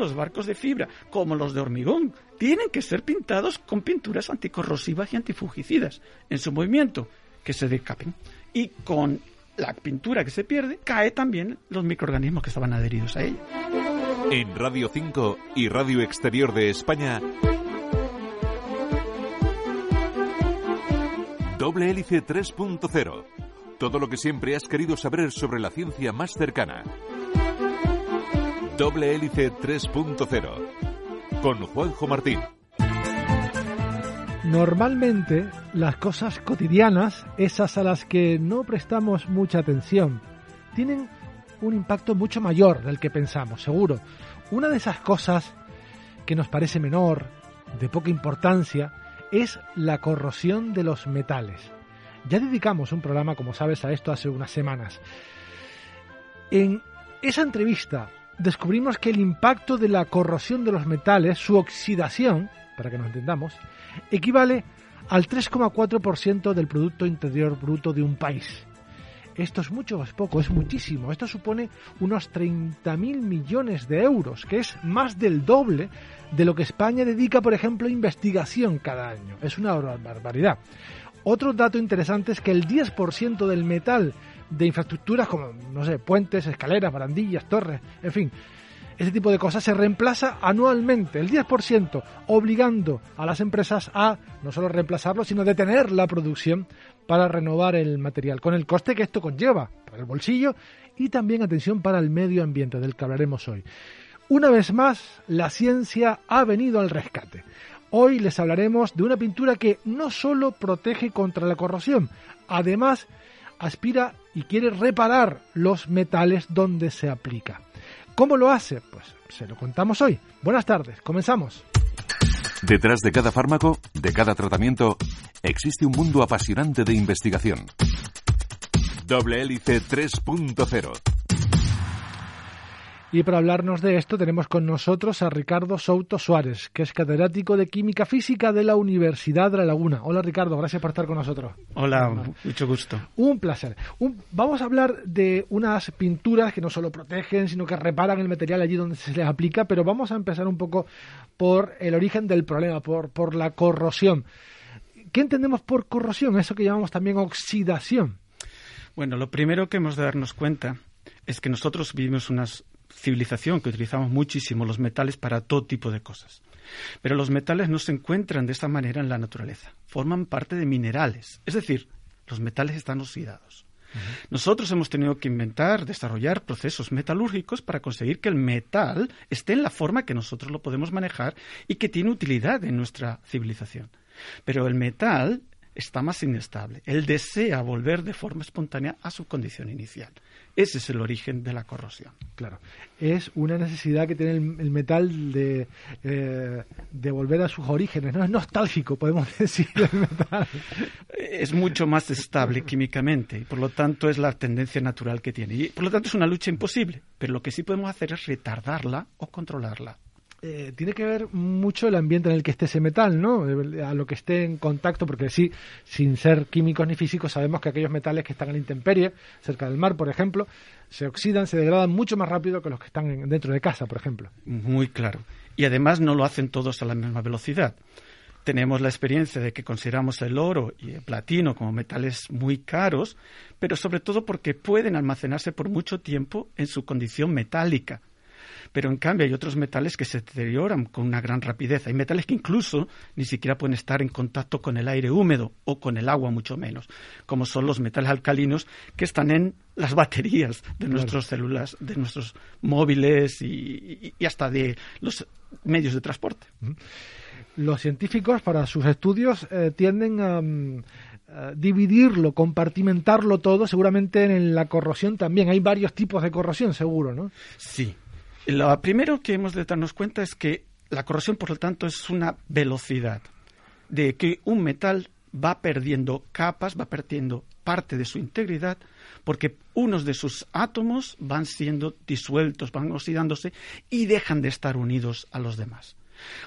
Los barcos de fibra, como los de hormigón, tienen que ser pintados con pinturas anticorrosivas y antifugicidas en su movimiento, que se decapen. Y con la pintura que se pierde, cae también los microorganismos que estaban adheridos a ella. En Radio 5 y Radio Exterior de España, Doble Hélice 3.0. Todo lo que siempre has querido saber sobre la ciencia más cercana. Doble Hélice 3.0. Con Juanjo Martín. Normalmente las cosas cotidianas, esas a las que no prestamos mucha atención, tienen un impacto mucho mayor del que pensamos, seguro. Una de esas cosas que nos parece menor, de poca importancia, es la corrosión de los metales. Ya dedicamos un programa, como sabes, a esto hace unas semanas. En esa entrevista descubrimos que el impacto de la corrosión de los metales, su oxidación, para que nos entendamos, equivale al 3,4% del Producto Interior Bruto de un país. Esto es mucho, es poco, es muchísimo. Esto supone unos 30.000 millones de euros, que es más del doble de lo que España dedica, por ejemplo, a investigación cada año. Es una barbaridad. Otro dato interesante es que el 10% del metal de infraestructuras como, no sé, puentes, escaleras, barandillas, torres, en fin, ese tipo de cosas se reemplaza anualmente, el 10%, obligando a las empresas a no solo reemplazarlo, sino detener la producción para renovar el material, con el coste que esto conlleva para el bolsillo y también atención para el medio ambiente, del que hablaremos hoy. Una vez más, la ciencia ha venido al rescate. Hoy les hablaremos de una pintura que no solo protege contra la corrosión, además aspira y quiere reparar los metales donde se aplica. ¿Cómo lo hace? Pues se lo contamos hoy. Buenas tardes, comenzamos. Detrás de cada fármaco, de cada tratamiento, existe un mundo apasionante de investigación. Doble Hélice 3.0 y para hablarnos de esto tenemos con nosotros a Ricardo Souto Suárez, que es catedrático de Química Física de la Universidad de La Laguna. Hola Ricardo, gracias por estar con nosotros. Hola, mucho gusto. Un placer. vamos a hablar de unas pinturas que no solo protegen, sino que reparan el material allí donde se les aplica, pero vamos a empezar un poco por el origen del problema, por, por la corrosión. ¿Qué entendemos por corrosión? Eso que llamamos también oxidación. Bueno, lo primero que hemos de darnos cuenta es que nosotros vivimos unas civilización que utilizamos muchísimo los metales para todo tipo de cosas. Pero los metales no se encuentran de esta manera en la naturaleza. Forman parte de minerales. Es decir, los metales están oxidados. Nosotros hemos tenido que inventar, desarrollar procesos metalúrgicos para conseguir que el metal esté en la forma que nosotros lo podemos manejar y que tiene utilidad en nuestra civilización. Pero el metal está más inestable. Él desea volver de forma espontánea a su condición inicial. Ese es el origen de la corrosión. Claro. Es una necesidad que tiene el, metal de, eh, de volver a sus orígenes. No es nostálgico, podemos decir, el metal. Es mucho más estable químicamente y por lo tanto es la tendencia natural que tiene. Y por lo tanto es una lucha imposible. Pero lo que sí podemos hacer es retardarla o controlarla eh, tiene que ver mucho el ambiente en el que esté ese metal, ¿no? A lo que esté en contacto, porque sí, sin ser químicos ni físicos, sabemos que aquellos metales que están en la intemperie, cerca del mar, por ejemplo, se oxidan, se degradan mucho más rápido que los que están dentro de casa, por ejemplo. Muy claro. Y además no lo hacen todos a la misma velocidad. Tenemos la experiencia de que consideramos el oro y el platino como metales muy caros, pero sobre todo porque pueden almacenarse por mucho tiempo en su condición metálica pero en cambio hay otros metales que se deterioran con una gran rapidez. Hay metales que incluso ni siquiera pueden estar en contacto con el aire húmedo o con el agua mucho menos, como son los metales alcalinos que están en las baterías de nuestras células, de nuestros móviles y, hasta de los medios de transporte. Los científicos para sus estudios eh, tienden a... Mm, dividirlo, compartimentarlo todo, seguramente en la corrosión también. Hay varios tipos de corrosión, seguro, ¿no? Sí, Lo primero que hemos de darnos cuenta es que la corrosión, por lo tanto, es una velocidad de que un metal va perdiendo capas, va perdiendo parte de su integridad, porque unos de sus átomos van siendo disueltos, van oxidándose y dejan de estar unidos a los demás.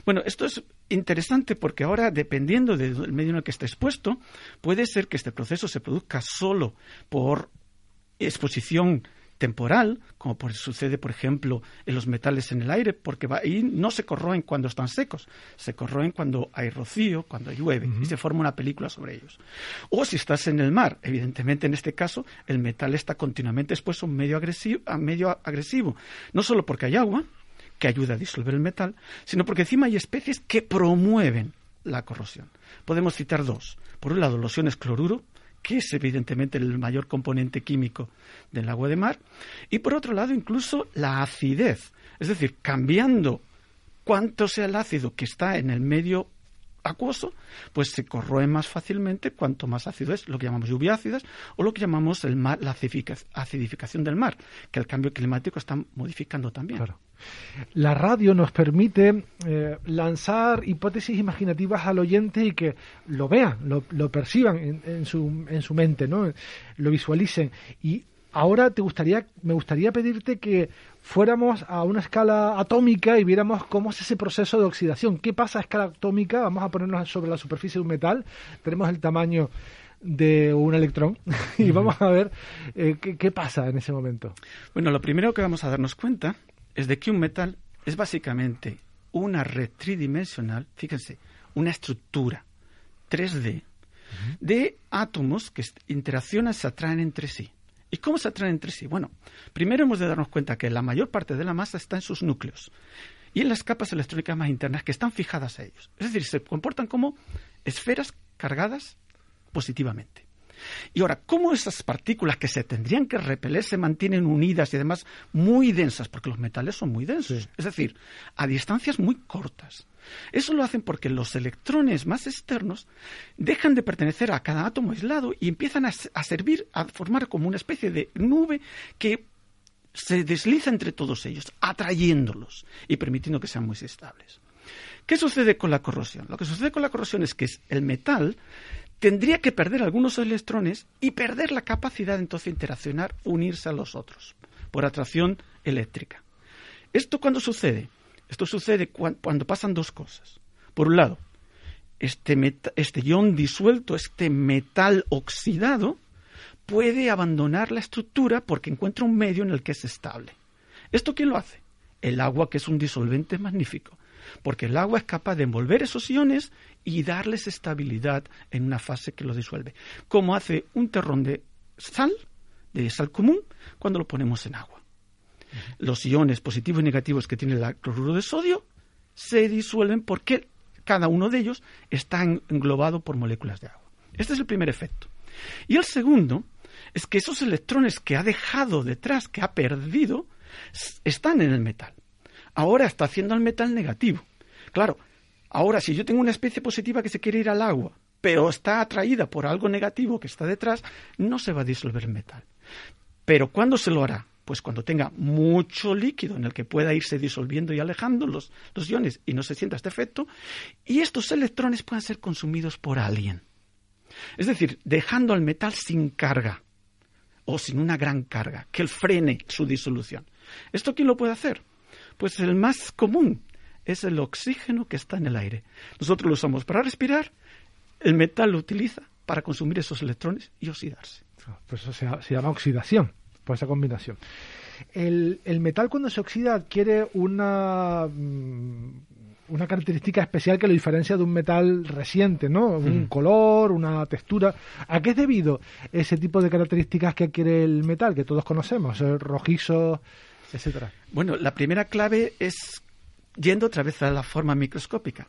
Bueno, esto es interesante porque ahora, dependiendo del medio en el que esté expuesto, puede ser que este proceso se produzca solo por exposición temporal, como sucede, por ejemplo, en los metales en el aire, porque ahí no se corroen cuando están secos, se corroen cuando hay rocío, cuando llueve, y se forma una película sobre ellos. O si estás en el mar, evidentemente en este caso el metal está continuamente expuesto a un medio agresivo, a medio agresivo no solo porque hay agua, que ayuda a disolver el metal, sino porque encima hay especies que promueven la corrosión. Podemos citar dos. Por un lado, los iones cloruro, que es evidentemente el mayor componente químico del agua de mar, y por otro lado incluso la acidez, es decir, cambiando cuánto sea el ácido que está en el medio acuoso, pues se corroe más fácilmente cuanto más ácido es, lo que llamamos lluvia ácidas o lo que llamamos el mar, la acidificación del mar, que el cambio climático está modificando también. La radio nos permite eh, lanzar hipótesis imaginativas al oyente y que lo vean, lo, perciban en, su, en su mente, ¿no? lo visualicen. Y ahora te gustaría, me gustaría pedirte que fuéramos a una escala atómica y viéramos cómo es ese proceso de oxidación. ¿Qué pasa a escala atómica? Vamos a ponernos sobre la superficie de un metal. Tenemos el tamaño de un electrón y vamos a ver eh, qué, qué pasa en ese momento. Bueno, lo primero que vamos a darnos cuenta es de que un metal es básicamente una red tridimensional, fíjense, una estructura 3D de átomos que interaccionan, se atraen entre sí. ¿Y cómo se atraen entre sí? Bueno, primero hemos de darnos cuenta que la mayor parte de la masa está en sus núcleos y en las capas electrónicas más internas que están fijadas a ellos. Es decir, se comportan como esferas cargadas positivamente. Y ahora, ¿cómo esas partículas que se tendrían que repeler se mantienen unidas y además muy densas? Porque los metales son muy densos, es decir, a distancias muy cortas. Eso lo hacen porque los electrones más externos dejan de pertenecer a cada átomo aislado y empiezan a, a servir, a formar como una especie de nube que se desliza entre todos ellos, atrayéndolos y permitiendo que sean muy estables. ¿Qué sucede con la corrosión? Lo que sucede con la corrosión es que el metal tendría que perder algunos electrones y perder la capacidad entonces de interaccionar, unirse a los otros, por atracción eléctrica. ¿Esto cuándo sucede? Esto sucede cuando pasan dos cosas. Por un lado, este, este ion disuelto, este metal oxidado, puede abandonar la estructura porque encuentra un medio en el que es estable. ¿Esto quién lo hace? El agua, que es un disolvente magnífico porque el agua es capaz de envolver esos iones y darles estabilidad en una fase que lo disuelve, como hace un terrón de sal, de sal común, cuando lo ponemos en agua. Los iones positivos y negativos que tiene el cloruro de sodio se disuelven porque cada uno de ellos está englobado por moléculas de agua. Este es el primer efecto. Y el segundo es que esos electrones que ha dejado detrás, que ha perdido, están en el metal ahora está haciendo al metal negativo. Claro, ahora si yo tengo una especie positiva que se quiere ir al agua, pero está atraída por algo negativo que está detrás, no se va a disolver el metal. Pero ¿cuándo se lo hará? Pues cuando tenga mucho líquido en el que pueda irse disolviendo y alejando los, los iones y no se sienta este efecto, y estos electrones puedan ser consumidos por alguien. Es decir, dejando al metal sin carga o sin una gran carga, que él frene su disolución. ¿Esto quién lo puede hacer? Pues el más común es el oxígeno que está en el aire. Nosotros lo usamos para respirar, el metal lo utiliza para consumir esos electrones y oxidarse. Pues eso se, llama oxidación, por esa combinación. El, metal cuando se oxida adquiere una, mm, una característica especial que lo diferencia de un metal reciente, ¿no? Un mm. color, una textura. ¿A qué es debido ese tipo de características que adquiere el metal que todos conocemos? El bueno, la primera clave es yendo otra vez a la forma microscópica.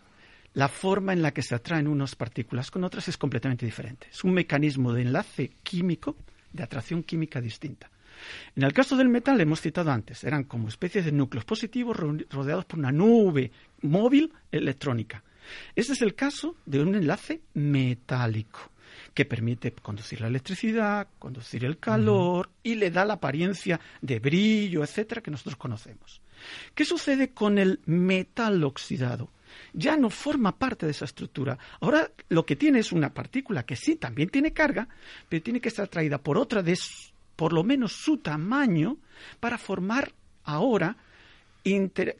La forma en la que se atraen unas partículas con otras es completamente diferente. Es un mecanismo de enlace químico, de atracción química distinta. En el caso del metal, hemos citado antes, eran como especies de núcleos positivos rodeados por una nube móvil electrónica. Este es el caso de un enlace metálico que permite conducir la electricidad, conducir el calor y le da la apariencia de brillo, etcétera, que nosotros conocemos. ¿Qué sucede con el metal oxidado? Ya no forma parte de esa estructura. Ahora lo que tiene es una partícula que sí también tiene carga, pero tiene que estar traída por otra de por lo menos su tamaño para formar ahora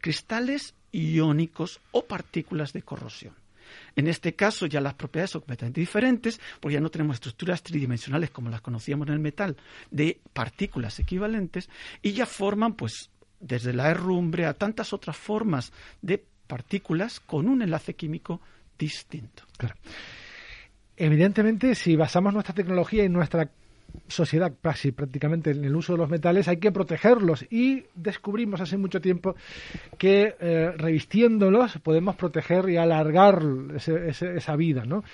cristales iónicos o partículas de corrosión. En este caso ya las propiedades son completamente diferentes, porque ya no tenemos estructuras tridimensionales como las conocíamos en el metal, de partículas equivalentes, y ya forman, pues, desde la herrumbre a tantas otras formas de partículas con un enlace químico distinto. Evidentemente, si basamos nuestra tecnología en nuestra sociedad casi prácticamente en el uso de los metales, hay que protegerlos y descubrimos hace mucho tiempo que eh, revistiéndolos podemos proteger y alargar esa vida, ¿no?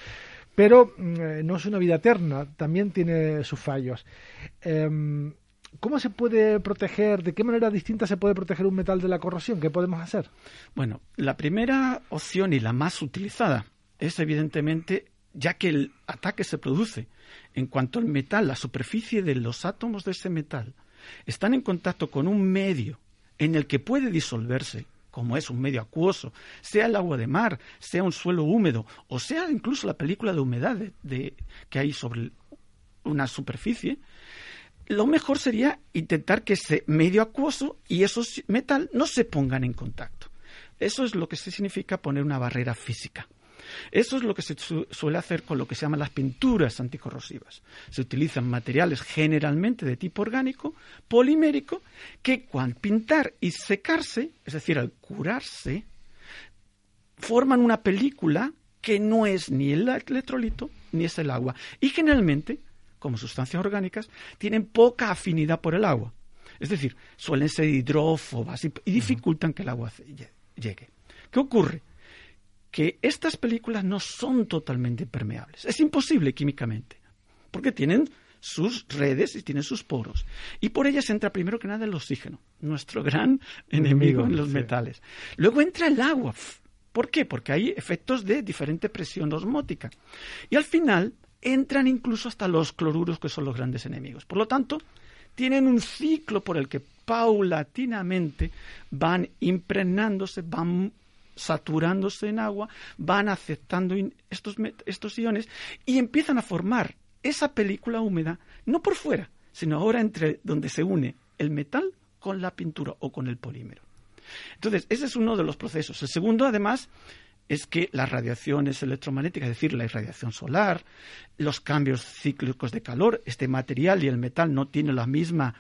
Pero mm, eh, no es una vida eterna, también tiene sus fallos. Em, ¿Cómo se puede proteger, de qué manera distinta se puede proteger un metal de la corrosión? ¿Qué podemos hacer? Bueno, la primera opción y la más utilizada es evidentemente ya que el ataque se produce en cuanto al metal, la superficie de los átomos de ese metal están en contacto con un medio en el que puede disolverse, como es un medio acuoso, sea el agua de mar, sea un suelo húmedo, o sea incluso la película de humedad que hay sobre una superficie, lo mejor sería intentar que ese medio acuoso y esos metal no se pongan en contacto. Eso es lo que significa poner una barrera física. Eso es lo que se suele hacer con lo que se llaman las pinturas anticorrosivas. Se utilizan materiales generalmente de tipo orgánico, polimérico, que al pintar y secarse, es decir, al curarse, forman una película que no es ni el electrolito ni es el agua. Y generalmente, como sustancias orgánicas, tienen poca afinidad por el agua. Es decir, suelen ser hidrófobas y, dificultan que el agua llegue. ¿Qué ocurre? Que estas películas no son totalmente permeables. Es imposible químicamente, porque tienen sus redes y tienen sus poros. Y por ellas entra primero que nada el oxígeno, nuestro gran enemigo, en los metales. Luego entra el agua. ¿Por qué? Porque hay efectos de diferente presión osmótica. Y al final entran incluso hasta los cloruros, que son los grandes enemigos. Por lo tanto, tienen un ciclo por el que paulatinamente van impregnándose, van saturándose en agua, van aceptando estos, estos iones y empiezan a formar esa película húmeda, no por fuera, sino ahora entre donde se une el metal con la pintura o con el polímero. Entonces, ese es uno de los procesos. El segundo, además, es que las radiaciones electromagnéticas, es decir, la irradiación solar, los cambios cíclicos de calor, este material y el metal no tienen la misma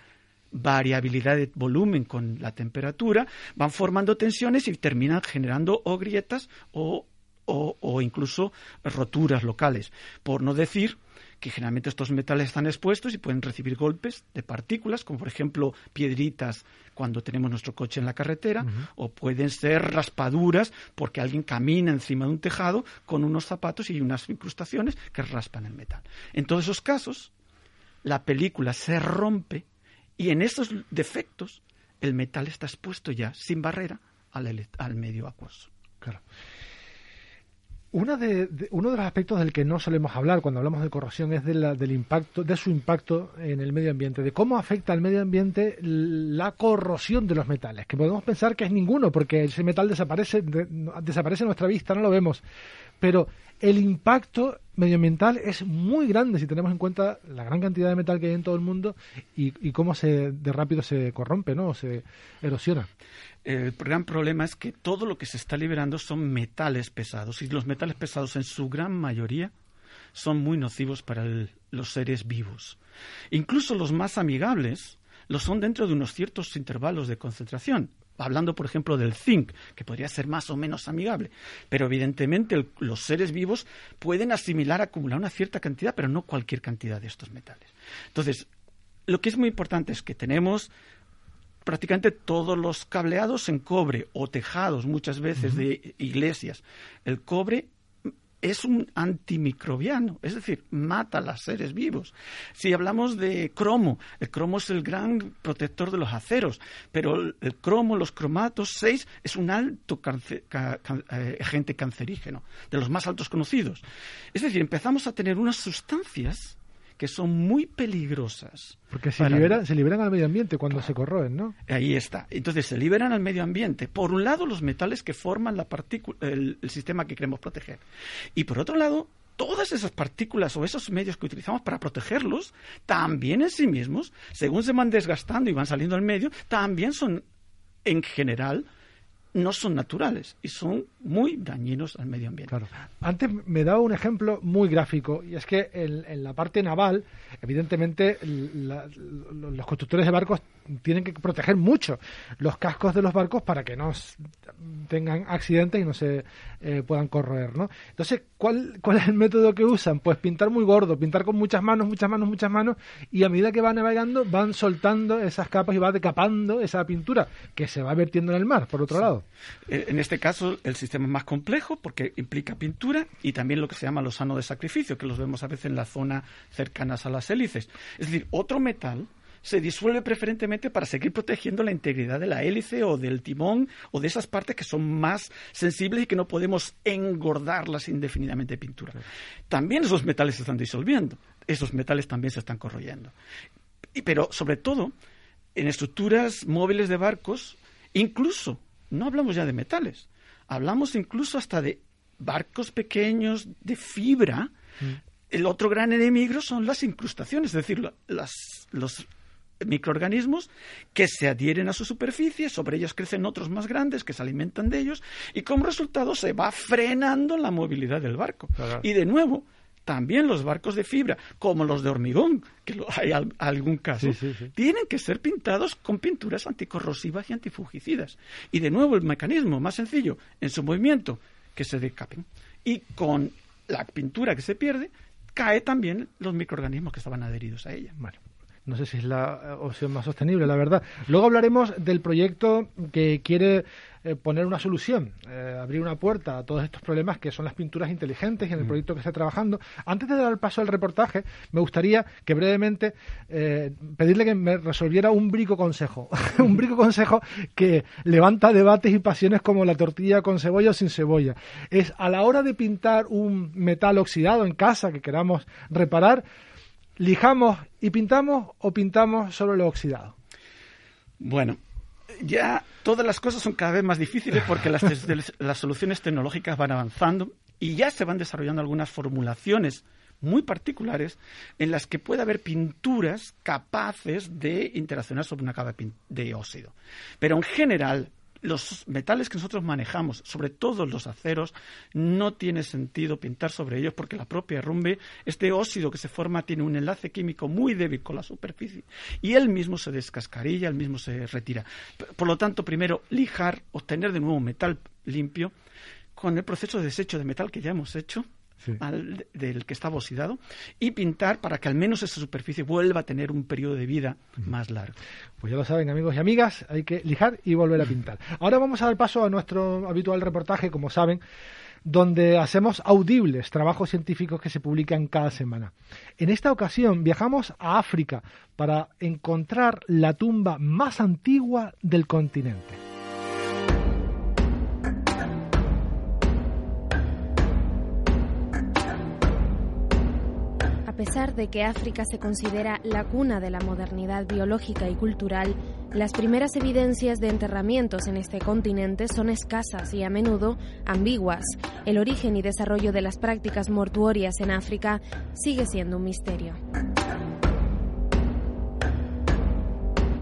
variabilidad de volumen con la temperatura, van formando tensiones y terminan generando o grietas o, o, incluso roturas locales. Por no decir que generalmente estos metales están expuestos y pueden recibir golpes de partículas, como por ejemplo piedritas cuando tenemos nuestro coche en la carretera, o pueden ser raspaduras porque alguien camina encima de un tejado con unos zapatos y unas incrustaciones que raspan el metal. En todos esos casos, la película se rompe y en esos defectos, el metal está expuesto ya, sin barrera, al, al medio acuoso. Claro. Una de, uno de los aspectos del que no solemos hablar cuando hablamos de corrosión es de del impacto, de su impacto en el medio ambiente, de cómo afecta al medio ambiente la corrosión de los metales, que podemos pensar que es ninguno, porque ese metal desaparece, desaparece en nuestra vista, no lo vemos. Pero el impacto medioambiental es muy grande si tenemos en cuenta la gran cantidad de metal que hay en todo el mundo y, cómo se de rápido se corrompe, ¿no? O se erosiona. El gran problema es que todo lo que se está liberando son metales pesados y los metales pesados en su gran mayoría son muy nocivos para los seres vivos. Incluso los más amigables lo son dentro de unos ciertos intervalos de concentración hablando por ejemplo del zinc, que podría ser más o menos amigable, pero evidentemente los seres vivos pueden asimilar, acumular una cierta cantidad, pero no cualquier cantidad de estos metales. Entonces, lo que es muy importante es que tenemos prácticamente todos los cableados en cobre o tejados muchas veces de iglesias. El cobre es un antimicrobiano, es decir, mata a los seres vivos. Si hablamos de cromo, el cromo es el gran protector de los aceros, pero el, cromo, los cromatos 6 es un alto eh, agente cancerígeno, de los más altos conocidos. Es decir, empezamos a tener unas sustancias que son muy peligrosas. Porque se, se liberan al medio ambiente cuando se corroen, ¿no? Ahí está. Entonces se liberan al medio ambiente. Por un lado, los metales que forman la el, el sistema que queremos proteger. Y por otro lado, todas esas partículas o esos medios que utilizamos para protegerlos, también en sí mismos, según se van desgastando y van saliendo al medio, también son, en general, no son naturales y son muy dañinos al medio ambiente. Claro. Antes me daba un ejemplo muy gráfico y es que en, la parte naval, evidentemente, los constructores de barcos tienen que proteger mucho los cascos de los barcos para que no tengan accidentes y no se eh, puedan corroer, ¿no? Entonces, ¿cuál, ¿cuál es el método que usan? Pues pintar muy gordo, pintar con muchas manos, muchas manos, muchas manos y a medida que van navegando van soltando esas capas y va decapando esa pintura que se va vertiendo en el mar, por otro lado. Eh, en este caso, el sistema es más complejo porque implica pintura y también lo que se llama los sanos de sacrificio, que los vemos a veces en la zona cercanas a las hélices. Es decir, otro metal se disuelve preferentemente para seguir protegiendo la integridad de la hélice o del timón o de esas partes que son más sensibles y que no podemos engordarlas indefinidamente de pintura. También esos metales se están disolviendo, esos metales también se están corroyendo. pero sobre todo, en estructuras móviles de barcos, incluso, no hablamos ya de metales, hablamos incluso hasta de barcos pequeños de fibra. Mm. El otro gran enemigo son las incrustaciones, es decir, las, los microorganismos que se adhieren a su superficie, sobre ellos crecen otros más grandes que se alimentan de ellos y como resultado se va frenando la movilidad del barco. Y de nuevo, también los barcos de fibra, como los de hormigón, que hay algún caso, tienen que ser pintados con pinturas anticorrosivas y antifugicidas. Y de nuevo el mecanismo más sencillo, en su movimiento, que se decapen. Y con la pintura que se pierde, cae también los microorganismos que estaban adheridos a ella. No sé si es la eh, opción más sostenible, la verdad. Luego hablaremos del proyecto que quiere eh, poner una solución, eh, abrir una puerta a todos estos problemas que son las pinturas inteligentes y en el mm. proyecto que está trabajando. Antes de dar el paso al reportaje, me gustaría que brevemente pedirle que me resolviera un brico consejo. un brico consejo que levanta debates y pasiones como la tortilla con cebolla o sin cebolla. Es a la hora de pintar un metal oxidado en casa que queramos reparar, ¿Lijamos y pintamos o pintamos solo lo oxidado? Bueno, ya todas las cosas son cada vez más difíciles porque las, las soluciones tecnológicas van avanzando y ya se van desarrollando algunas formulaciones muy particulares en las que puede haber pinturas capaces de interaccionar sobre una capa de óxido. Pero en general, los metales que nosotros manejamos, sobre todo los aceros, no tiene sentido pintar sobre ellos porque la propia rumbe, este óxido que se forma tiene un enlace químico muy débil con la superficie y él mismo se descascarilla, él mismo se retira. Por lo tanto, primero lijar, obtener de nuevo metal limpio con el proceso de desecho de metal que ya hemos hecho del que estaba oxidado y pintar para que al menos esa superficie vuelva a tener un periodo de vida más largo. Pues ya lo saben amigos y amigas, hay que lijar y volver a pintar. Ahora vamos a dar paso a nuestro habitual reportaje, como saben, donde hacemos audibles trabajos científicos que se publican cada semana. En esta ocasión viajamos a África para encontrar la tumba más antigua del continente. Pesar de que África se considera la cuna de la modernidad biológica y cultural, las primeras evidencias de enterramientos en este continente son escasas y a menudo ambiguas. El origen y desarrollo de las prácticas mortuorias en África sigue siendo un misterio.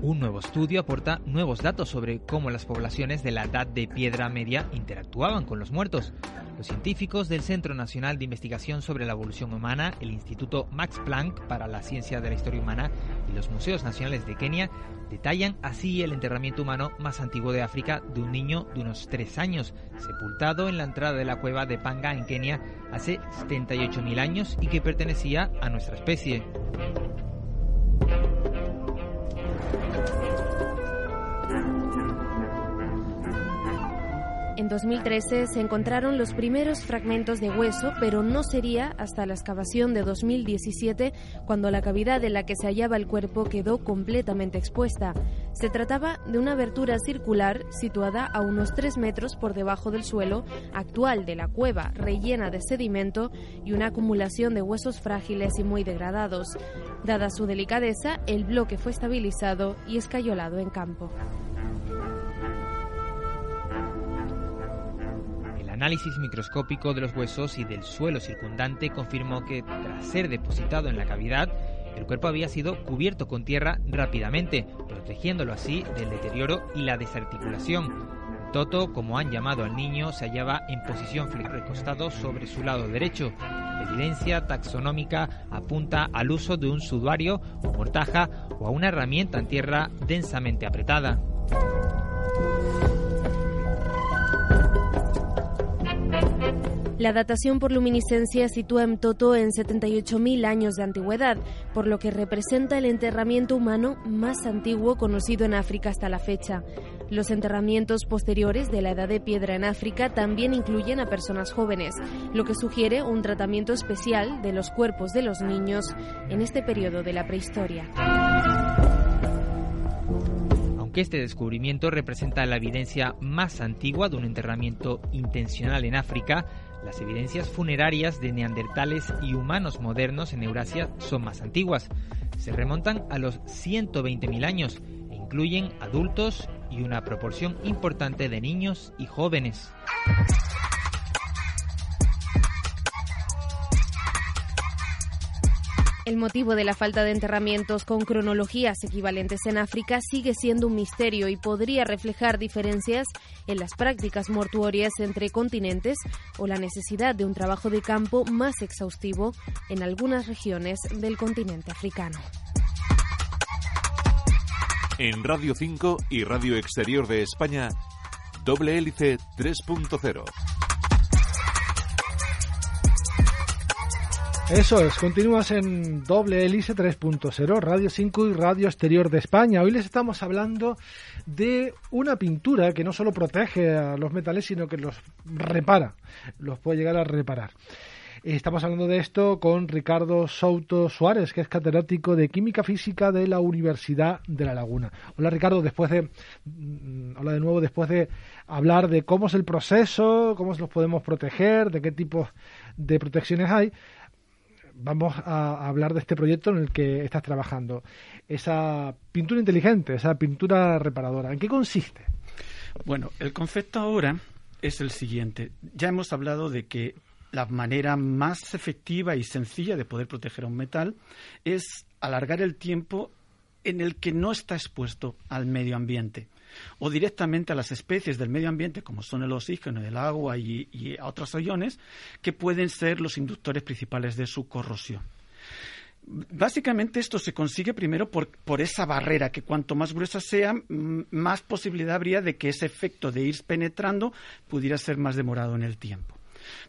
Un nuevo estudio aporta nuevos datos sobre cómo las poblaciones de la Edad de Piedra Media interactuaban con los muertos. Los científicos del Centro Nacional de Investigación sobre la Evolución Humana, el Instituto Max Planck para la Ciencia de la Historia Humana y los Museos Nacionales de Kenia detallan así el enterramiento humano más antiguo de África de un niño de unos tres años, sepultado en la entrada de la cueva de Panga en Kenia hace 78.000 años y que pertenecía a nuestra especie. En 2013 se encontraron los primeros fragmentos de hueso, pero no sería hasta la excavación de 2017 cuando la cavidad en la que se hallaba el cuerpo quedó completamente expuesta. Se trataba de una abertura circular situada a unos 3 metros por debajo del suelo actual de la cueva, rellena de sedimento y una acumulación de huesos frágiles y muy degradados. Dada su delicadeza, el bloque fue estabilizado y escayolado en campo. Análisis microscópico de los huesos y del suelo circundante confirmó que, tras ser depositado en la cavidad, el cuerpo había sido cubierto con tierra rápidamente, protegiéndolo así del deterioro y la desarticulación. Toto, como han llamado al niño, se hallaba en posición recostado sobre su lado derecho. La evidencia taxonómica apunta al uso de un sudario o mortaja o a una herramienta en tierra densamente apretada. La datación por luminiscencia sitúa a Toto en 78.000 años de antigüedad, por lo que representa el enterramiento humano más antiguo conocido en África hasta la fecha. Los enterramientos posteriores de la edad de piedra en África también incluyen a personas jóvenes, lo que sugiere un tratamiento especial de los cuerpos de los niños en este periodo de la prehistoria. Este descubrimiento representa la evidencia más antigua de un enterramiento intencional en África, las evidencias funerarias de neandertales y humanos modernos en Eurasia son más antiguas. Se remontan a los 120.000 años e incluyen adultos y una proporción importante de niños y jóvenes. El motivo de la falta de enterramientos con cronologías equivalentes en África sigue siendo un misterio y podría reflejar diferencias en las prácticas mortuorias entre continentes o la necesidad de un trabajo de campo más exhaustivo en algunas regiones del continente africano. En Radio 5 y Radio Exterior de España, Doble Hélice 3.0. Eso es, continúas en doble hélice 3.0, Radio 5 y Radio Exterior de España. Hoy les estamos hablando de una pintura que no solo protege a los metales, sino que los repara, los puede llegar a reparar. Estamos hablando de esto con Ricardo Souto Suárez, que es catedrático de Química Física de la Universidad de La Laguna. Hola Ricardo, después de mm, hola de nuevo después de hablar de cómo es el proceso, cómo los podemos proteger, de qué tipos de protecciones hay vamos a hablar de este proyecto en el que estás trabajando. Esa pintura inteligente, esa pintura reparadora, ¿en qué consiste? Bueno, el concepto ahora es el siguiente. Ya hemos hablado de que la manera más efectiva y sencilla de poder proteger a un metal es alargar el tiempo en el que no está expuesto al medio ambiente o directamente a las especies del medio ambiente, como son el oxígeno, el agua y, a otros iones, que pueden ser los inductores principales de su corrosión. Básicamente esto se consigue primero por, por, esa barrera, que cuanto más gruesa sea, más posibilidad habría de que ese efecto de ir penetrando pudiera ser más demorado en el tiempo.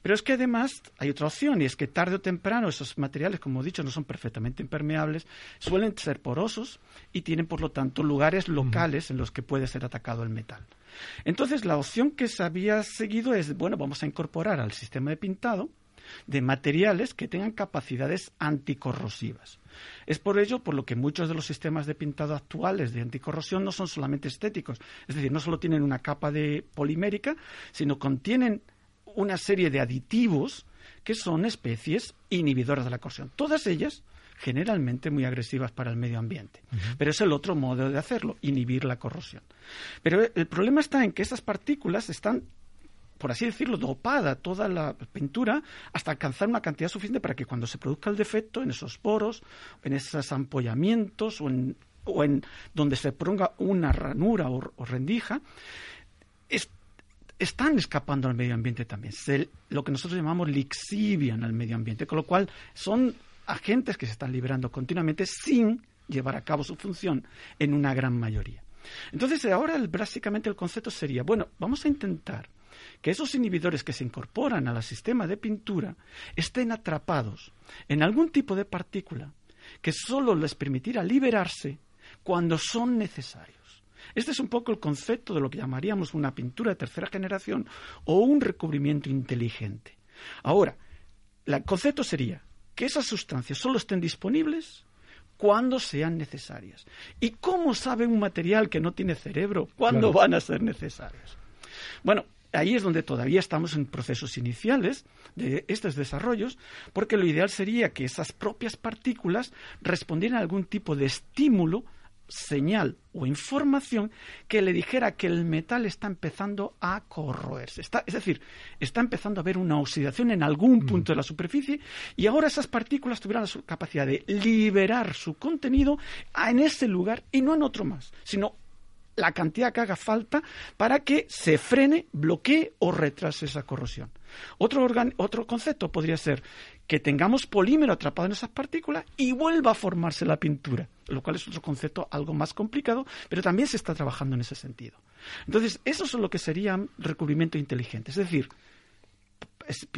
Pero es que además hay otra opción y es que tarde o temprano esos materiales, como he dicho, no son perfectamente impermeables, suelen ser porosos y tienen por lo tanto lugares locales en los que puede ser atacado el metal. Entonces la opción que se había seguido es, bueno, vamos a incorporar al sistema de pintado de materiales que tengan capacidades anticorrosivas. Es por ello por lo que muchos de los sistemas de pintado actuales de anticorrosión no son solamente estéticos, es decir, no solo tienen una capa de polimérica, sino contienen una serie de aditivos que son especies inhibidoras de la corrosión. Todas ellas generalmente muy agresivas para el medio ambiente. Pero es el otro modo de hacerlo, inhibir la corrosión. Pero el problema está en que esas partículas están, por así decirlo, dopada toda la pintura hasta alcanzar una cantidad suficiente para que cuando se produzca el defecto en esos poros, en esos ampollamientos o en, o en donde se ponga una ranura o, o rendija, es, están escapando al medio ambiente también. lo que nosotros llamamos lixivian al medio ambiente, con lo cual son agentes que se están liberando continuamente sin llevar a cabo su función en una gran mayoría. Entonces, ahora básicamente el concepto sería, bueno, vamos a intentar que esos inhibidores que se incorporan al sistema de pintura estén atrapados en algún tipo de partícula que solo les permitirá liberarse cuando son necesarios. Este es un poco el concepto de lo que llamaríamos una pintura de tercera generación o un recubrimiento inteligente. Ahora, el concepto sería que esas sustancias solo estén disponibles cuando sean necesarias. ¿Y cómo sabe un material que no tiene cerebro cuándo van a ser necesarios? Bueno, ahí es donde todavía estamos en procesos iniciales de estos desarrollos, porque lo ideal sería que esas propias partículas respondieran a algún tipo de estímulo señal o información que le dijera que el metal está empezando a corroerse. Está, es decir, está empezando a haber una oxidación en algún mm. punto de la superficie y ahora esas partículas tuvieran la capacidad de liberar su contenido en ese lugar y no en otro más, sino la cantidad que haga falta para que se frene, bloquee o retrase esa corrosión. Otro, otro concepto podría ser que tengamos polímero atrapado en esas partículas y vuelva a formarse la pintura, lo cual es otro concepto algo más complicado, pero también se está trabajando en ese sentido. Entonces, eso es lo que serían recubrimiento inteligente, es decir,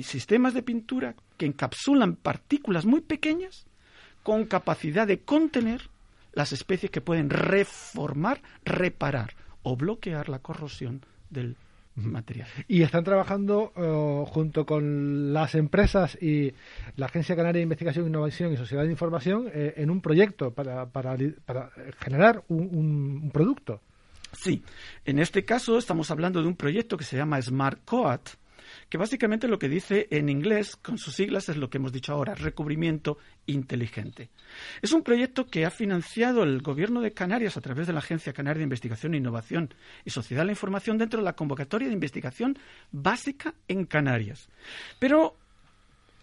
sistemas de pintura que encapsulan partículas muy pequeñas con capacidad de contener las especies que pueden reformar, reparar o bloquear la corrosión del material. Y están trabajando eh, junto con las empresas y la Agencia Canaria de Investigación, Innovación y Sociedad de Información eh, en un proyecto para, para, generar un, producto. Sí, en este caso estamos hablando de un proyecto que se llama Smart Coat, que básicamente lo que dice en inglés, con sus siglas, es lo que hemos dicho ahora, recubrimiento inteligente. Es un proyecto que ha financiado el Gobierno de Canarias a través de la Agencia Canaria de Investigación e Innovación y Sociedad de la Información dentro de la convocatoria de investigación básica en Canarias. Pero,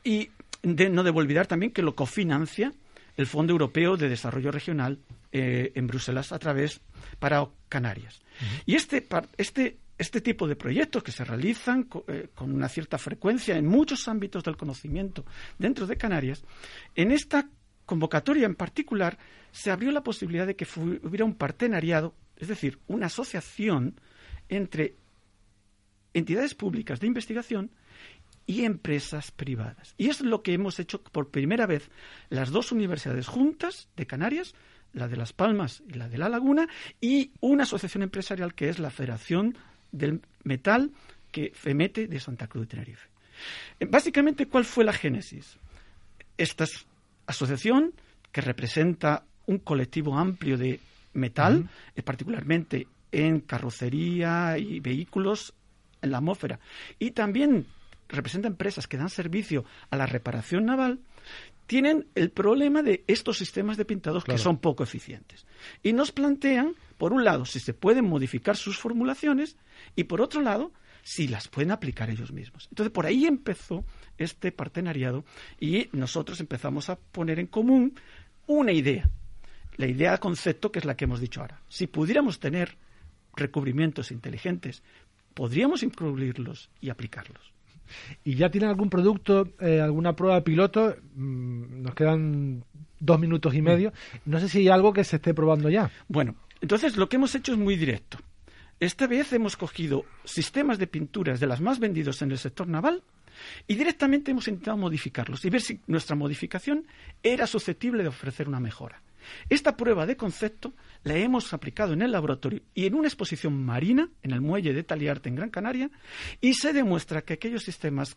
y no debo olvidar también que lo cofinancia el Fondo Europeo de Desarrollo Regional eh, en Bruselas a través para Canarias. Y este, este este tipo de proyectos que se realizan eh, con, una cierta frecuencia en muchos ámbitos del conocimiento dentro de Canarias, en esta convocatoria en particular se abrió la posibilidad de que hubiera un partenariado, es decir, una asociación entre entidades públicas de investigación y empresas privadas. Y es lo que hemos hecho por primera vez las dos universidades juntas de Canarias, la de Las Palmas y la de La Laguna, y una asociación empresarial que es la Federación del metal que FEMETE de Santa Cruz de Tenerife. Eh, básicamente, ¿cuál fue la génesis? Esta asociación que representa un colectivo amplio de metal, eh, particularmente en carrocería y vehículos en la atmósfera, y también representa empresas que dan servicio a la reparación naval, tienen el problema de estos sistemas de pintados que son poco eficientes. Y nos plantean, por un lado, si se pueden modificar sus formulaciones y, por otro lado, si las pueden aplicar ellos mismos. Entonces, por ahí empezó este partenariado y nosotros empezamos a poner en común una idea, la idea de concepto que es la que hemos dicho ahora. Si pudiéramos tener recubrimientos inteligentes, podríamos incluirlos y aplicarlos. ¿Y ya tienen algún producto, eh, alguna prueba piloto? Mm, nos quedan dos minutos y medio. No sé si hay algo que se esté probando ya. Bueno, entonces lo que hemos hecho es muy directo. Esta vez hemos cogido sistemas de pinturas de las más vendidos en el sector naval y directamente hemos intentado modificarlos y ver si nuestra modificación era susceptible de ofrecer una mejora. Esta prueba de concepto la hemos aplicado en el laboratorio y en una exposición marina en el muelle de Taliarte en Gran Canaria y se demuestra que aquellos sistemas,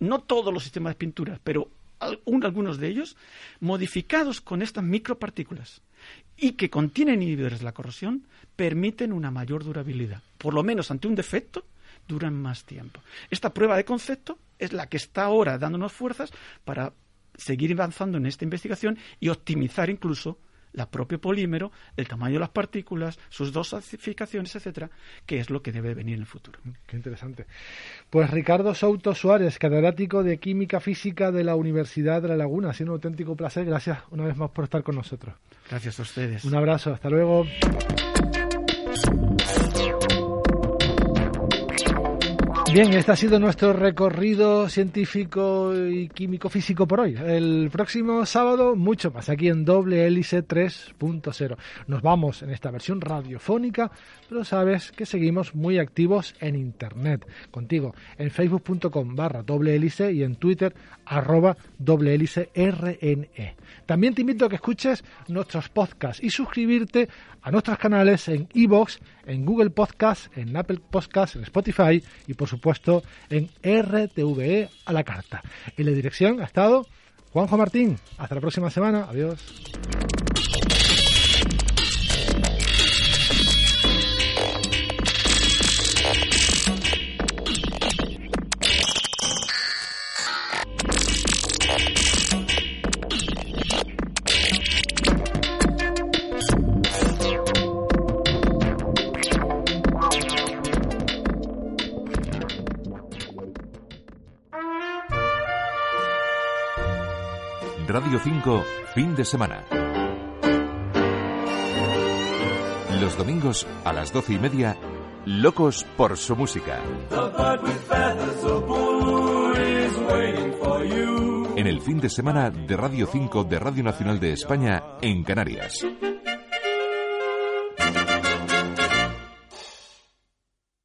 no todos los sistemas de pintura, pero algunos de ellos, modificados con estas micropartículas y que contienen inhibidores de la corrosión, permiten una mayor durabilidad. Por lo menos ante un defecto, duran más tiempo. Esta prueba de concepto es la que está ahora dándonos fuerzas para seguir avanzando en esta investigación y optimizar incluso la propio polímero, el tamaño de las partículas, sus dosificaciones, etcétera, que es lo que debe venir en el futuro. Qué interesante. Pues Ricardo Souto Suárez, catedrático de Química Física de la Universidad de La Laguna, ha sido un auténtico placer. Gracias una vez más por estar con nosotros. Gracias a ustedes. Un abrazo, hasta luego. Bien, este ha sido nuestro recorrido científico y químico físico por hoy. El próximo sábado, mucho más, aquí en Doble Hélice 3.0. Nos vamos en esta versión radiofónica, pero sabes que seguimos muy activos en Internet. Contigo, en facebook.com barra doble hélice y en Twitter arroba doble hélice RNE. También te invito a que escuches nuestros podcasts y suscribirte a nuestros canales en iVoox, en Google Podcasts, en Apple Podcasts, en Spotify y por supuesto en RTVE a la carta. En la dirección ha estado Juanjo Martín. Hasta la próxima semana. Adiós. Radio 5, fin de semana. Los domingos a las doce y media, Locos por su música. En el fin de semana de Radio 5 de Radio Nacional de España en Canarias.